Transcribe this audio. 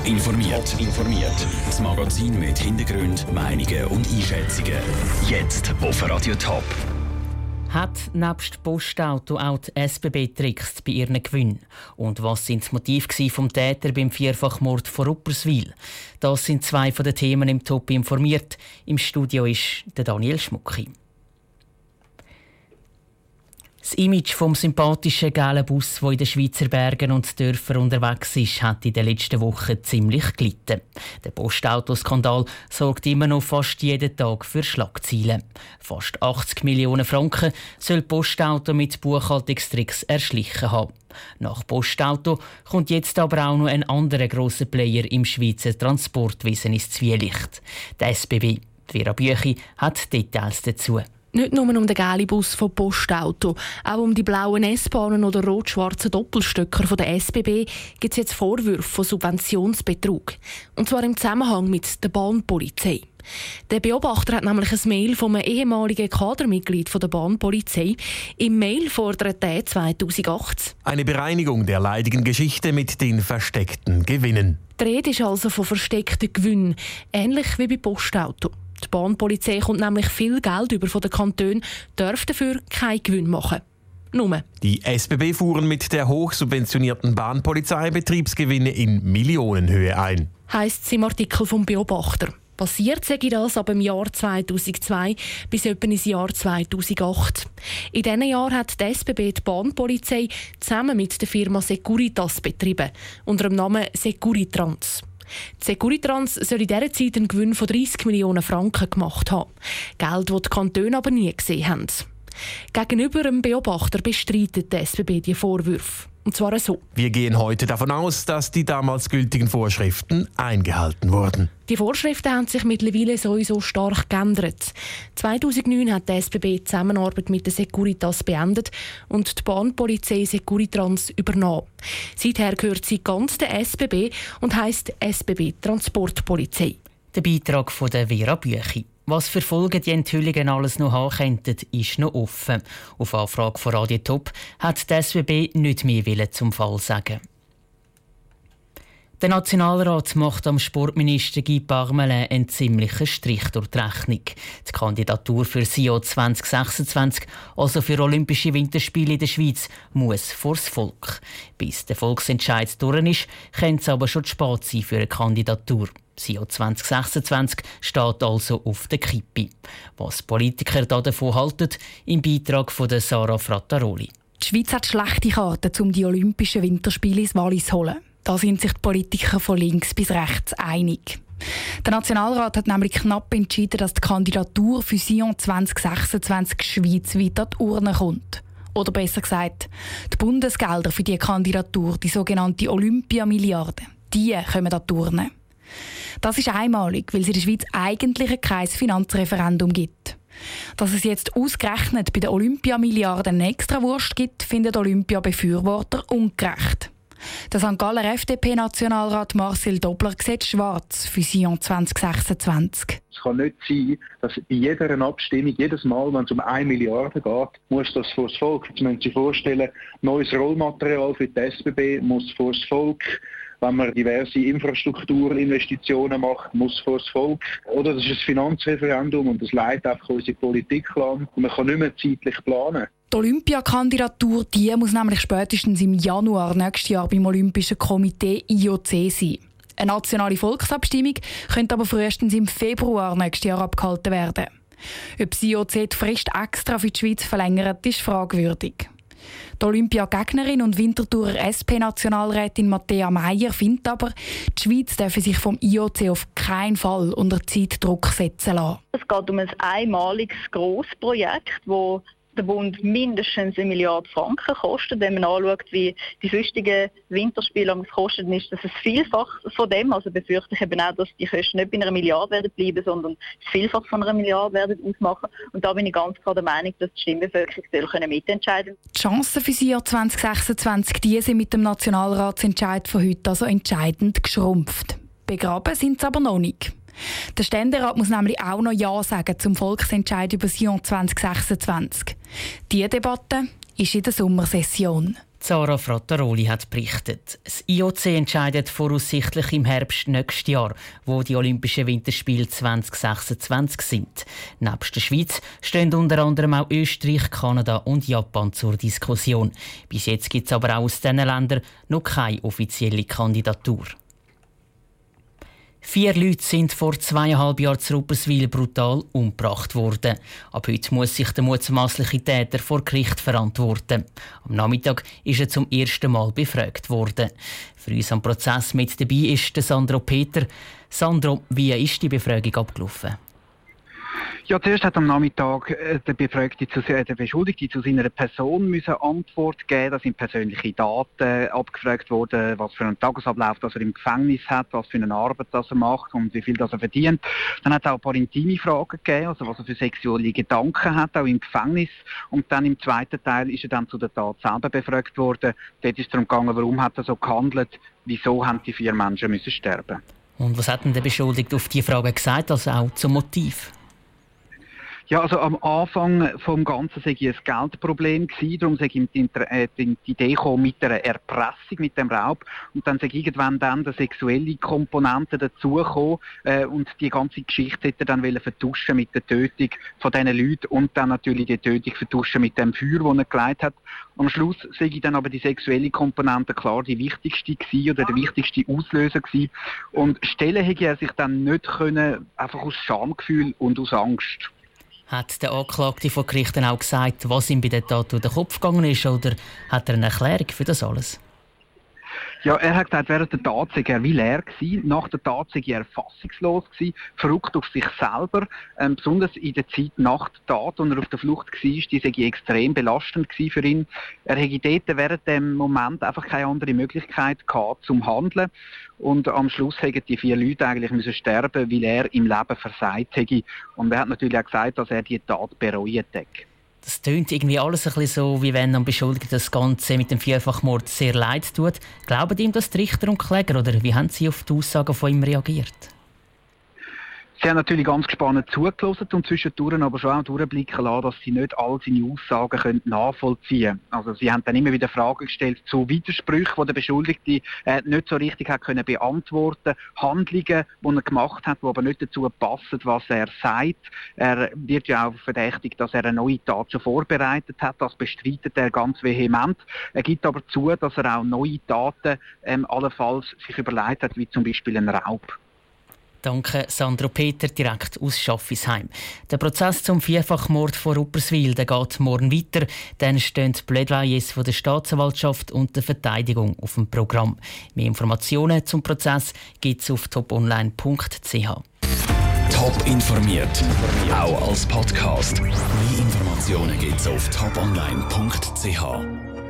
Top informiert. informiert. Das Magazin mit Hintergrund, Meinungen und Einschätzungen. Jetzt auf Radio Top. Hat nebst Postauto auch die SBB trickst bei ihren Gewinnen? Und was sind das Motiv vom Täter beim Vierfachmord vor Upperswil? Das sind zwei von den Themen im Top informiert. Im Studio ist der Daniel Schmucki. Das Image vom sympathischen gelben Bus, der in den Schweizer Bergen und Dörfern unterwegs ist, hat in den letzten Wochen ziemlich gelitten. Der Postautoskandal sorgt immer noch fast jeden Tag für Schlagzeilen. Fast 80 Millionen Franken soll Postauto mit Buchhaltungstricks erschlichen haben. Nach Postauto kommt jetzt aber auch noch ein anderer grosser Player im Schweizer Transportwesen ins Zwielicht. Der SBB. Vera Büchi hat Details dazu. Nicht nur um den gelben Bus von Postauto, auch um die blauen S-Bahnen oder rot-schwarzen Doppelstöcker von der SBB gibt es jetzt Vorwürfe von Subventionsbetrug. Und zwar im Zusammenhang mit der Bahnpolizei. Der Beobachter hat nämlich ein Mail von einem ehemaligen Kadermitglied der Bahnpolizei. Im Mail fordert er 2008 eine Bereinigung der leidigen Geschichte mit den versteckten Gewinnen. Die Rede ist also von versteckten Gewinnen, ähnlich wie bei Postauto. Die Bahnpolizei kommt nämlich viel Geld über von den Kantonen, darf dafür keinen Gewinn machen. Nur. Die SBB fuhren mit der hochsubventionierten Bahnpolizei Betriebsgewinne in Millionenhöhe ein. Heißt es im Artikel vom Beobachter. Passiert sei das ab dem Jahr 2002 bis etwa ins Jahr 2008. In diesen Jahren hat die SBB die Bahnpolizei zusammen mit der Firma Securitas betrieben, unter dem Namen Securitrans. Die Securitrans soll in dieser Zeit einen Gewinn von 30 Millionen Franken gemacht haben. Geld, das die Kantone aber nie gesehen haben. Gegenüber einem Beobachter bestreitet die SBB die Vorwürfe. Und zwar so. Wir gehen heute davon aus, dass die damals gültigen Vorschriften eingehalten wurden. Die Vorschriften haben sich mittlerweile sowieso stark geändert. 2009 hat die SBB die Zusammenarbeit mit der Securitas beendet und die Bahnpolizei Securitrans übernommen. Seither gehört sie ganz der SBB und heißt SBB Transportpolizei. Der Beitrag von der Vera Büchi. Was für Folgen die Enthüllungen alles noch haben könnten, ist noch offen. Auf Anfrage von Radio Top hat die SWB nicht mehr zum Fall sagen. Der Nationalrat macht am Sportminister Guy Parmelin einen ziemlichen Strich durch die Rechnung. Die Kandidatur für SIO 2026, also für Olympische Winterspiele in der Schweiz, muss vors Volk. Bis der Volksentscheid durch ist, könnte es aber schon zu spät sein für eine Kandidatur. SIO 2026 steht also auf der Kippe. Was Politiker davon halten, im Beitrag von Sarah Frattaroli. Die Schweiz hat schlechte Karten, um die Olympischen Winterspiele ins Wallis zu holen. Da sind sich die Politiker von links bis rechts einig. Der Nationalrat hat nämlich knapp entschieden, dass die Kandidatur für Sion 2026 schweizweit an die Urne kommt. Oder besser gesagt, die Bundesgelder für die Kandidatur, die sogenannte Olympiamilliarde, die kommen an die Urne. Das ist einmalig, weil es in der Schweiz eigentlich kein Finanzreferendum gibt. Dass es jetzt ausgerechnet bei der Olympiamilliarde eine Extrawurst gibt, findet Olympia-Befürworter ungerecht. Der St. Galler FDP-Nationalrat Marcel Dobler sieht schwarz für Sion 2026. Es kann nicht sein, dass bei jeder Abstimmung, jedes Mal, wenn es um 1 Milliarde geht, muss das vor das Volk. Jetzt müssen Sie sich vorstellen, neues Rollmaterial für die SBB muss vor das Volk wenn man diverse Infrastrukturinvestitionen macht, muss vor das Volk. Oder das ist ein Finanzreferendum und das leitet einfach unsere Politik an. Man kann nicht mehr zeitlich planen. Die Olympiakandidatur die muss nämlich spätestens im Januar nächstes Jahr beim Olympischen Komitee IOC sein. Eine nationale Volksabstimmung könnte aber frühestens im Februar nächstes Jahr abgehalten werden. Ob das IOC die Frist extra für die Schweiz verlängert, ist fragwürdig. Die Olympiagegnerin und Winterthurer SP-Nationalrätin Matthäa Meyer findet aber, die Schweiz dürfe sich vom IOC auf keinen Fall unter Zeitdruck setzen lassen. Es geht um ein einmaliges Grossprojekt, das der Bund mindestens eine Milliarde Franken kostet. Wenn man anschaut, wie die sonstigen Winterspiele kosten, ist das ein Vielfach von dem. Also befürchte ich eben auch, dass die Kosten nicht bei einer Milliarde werden bleiben, sondern das Vielfach von einer Milliarde werden ausmachen. Und da bin ich ganz klar der Meinung, dass die Stimmbevölkerung soll mitentscheiden können. Die Chancen für das Jahr 2026 die sind mit dem Nationalratsentscheid von heute also entscheidend geschrumpft. Begraben sind sie aber noch nicht. Der Ständerat muss nämlich auch noch Ja sagen zum Volksentscheid über Sion 2026. Diese Debatte ist in der Sommersession. Zara Frattaroli hat berichtet. Das IOC entscheidet voraussichtlich im Herbst nächstes Jahr, wo die Olympischen Winterspiele 2026 sind. Neben der Schweiz stehen unter anderem auch Österreich, Kanada und Japan zur Diskussion. Bis jetzt gibt es aber auch aus diesen Ländern noch keine offizielle Kandidatur. Vier Leute sind vor zweieinhalb Jahren zu Rupperswil brutal umgebracht worden. Ab heute muss sich der mutmaßliche Täter vor Gericht verantworten. Am Nachmittag ist er zum ersten Mal befragt worden. Für uns am Prozess mit dabei ist Sandro Peter. Sandro, wie ist die Befragung abgelaufen? Ja, zuerst hat am Nachmittag äh, der Befragte äh, der Beschuldigte zu seiner Person müssen Antwort geben. Da sind persönliche Daten abgefragt worden, was für einen Tagesablauf das er im Gefängnis hat, was für eine Arbeit das er macht und wie viel das er verdient. Dann hat es auch ein paar intime Fragen gegeben, also was er für sexuelle Gedanken hat, auch im Gefängnis. Und dann im zweiten Teil ist er dann zu der Tat selber befragt worden. Dort ist es darum gegangen, warum hat er so gehandelt, wieso haben die vier Menschen müssen sterben. Und was hat denn der Beschuldigte auf die Frage gesagt, also auch zum Motiv? Ja, also am Anfang vom Ganzen sei ein Geldproblem gewesen, darum sei ihm die, äh, die, Idee gekommen mit einer Erpressung, mit dem Raub und dann sei irgendwann dann die sexuelle Komponente dazugekommen äh, und die ganze Geschichte hätte er dann wollen vertuschen mit der Tötung von diesen Leuten und dann natürlich die Tötung vertuschen mit dem Feuer, das er geleitet hat. Am Schluss sei dann aber die sexuelle Komponente klar die wichtigste gewesen oder der wichtigste Auslöser gewesen und stellen hätte er sich dann nicht können, einfach aus Schamgefühl und aus Angst. Hat der Anklagte vor Gerichten auch gesagt, was ihm bei der Tat durch den Kopf gegangen ist, oder hat er eine Erklärung für das alles? Ja, er hat gesagt, während der Tat sei er wie leer gewesen. Nach der Tat sei er fassungslos gewesen, verrückt auf sich selber. Ähm, besonders in der Zeit nach der Tat, als er auf der Flucht war, die sei extrem belastend gewesen für ihn. Er hätte dort während dem Moment einfach keine andere Möglichkeit gehabt zum Handeln. Und am Schluss hätten die vier Leute eigentlich müssen sterben, weil er im Leben versagt hätte. Und er hat natürlich auch gesagt, dass er die Tat bereut hätte. Das tönt irgendwie alles ein bisschen so, wie wenn am Beschuldigten das Ganze mit dem Vierfachmord sehr leid tut. Glauben ihm das die Richter und Kläger oder wie haben Sie auf die Aussagen von ihm reagiert? Sie haben natürlich ganz gespannt zugelassen und zwischendurch aber schon auch durchblicken lassen, dass sie nicht all seine Aussagen können nachvollziehen können. Also sie haben dann immer wieder Fragen gestellt zu Widersprüchen, die der Beschuldigte äh, nicht so richtig hat können beantworten Handlungen, die er gemacht hat, die aber nicht dazu passen, was er sagt. Er wird ja auch verdächtigt, dass er eine neue Tat schon vorbereitet hat. Das bestreitet er ganz vehement. Er gibt aber zu, dass er auch neue Taten ähm, allenfalls sich überlegt hat, wie zum Beispiel ein Raub. Danke, Sandro Peter, direkt aus Schaffisheim. Der Prozess zum Vierfachmord vor Rupperswil der geht morgen weiter. Dann stehen die Plädoyers von der Staatsanwaltschaft und der Verteidigung auf dem Programm. Mehr Informationen zum Prozess gibt es auf toponline.ch. Top informiert, auch als Podcast. Mehr Informationen gibt es auf toponline.ch.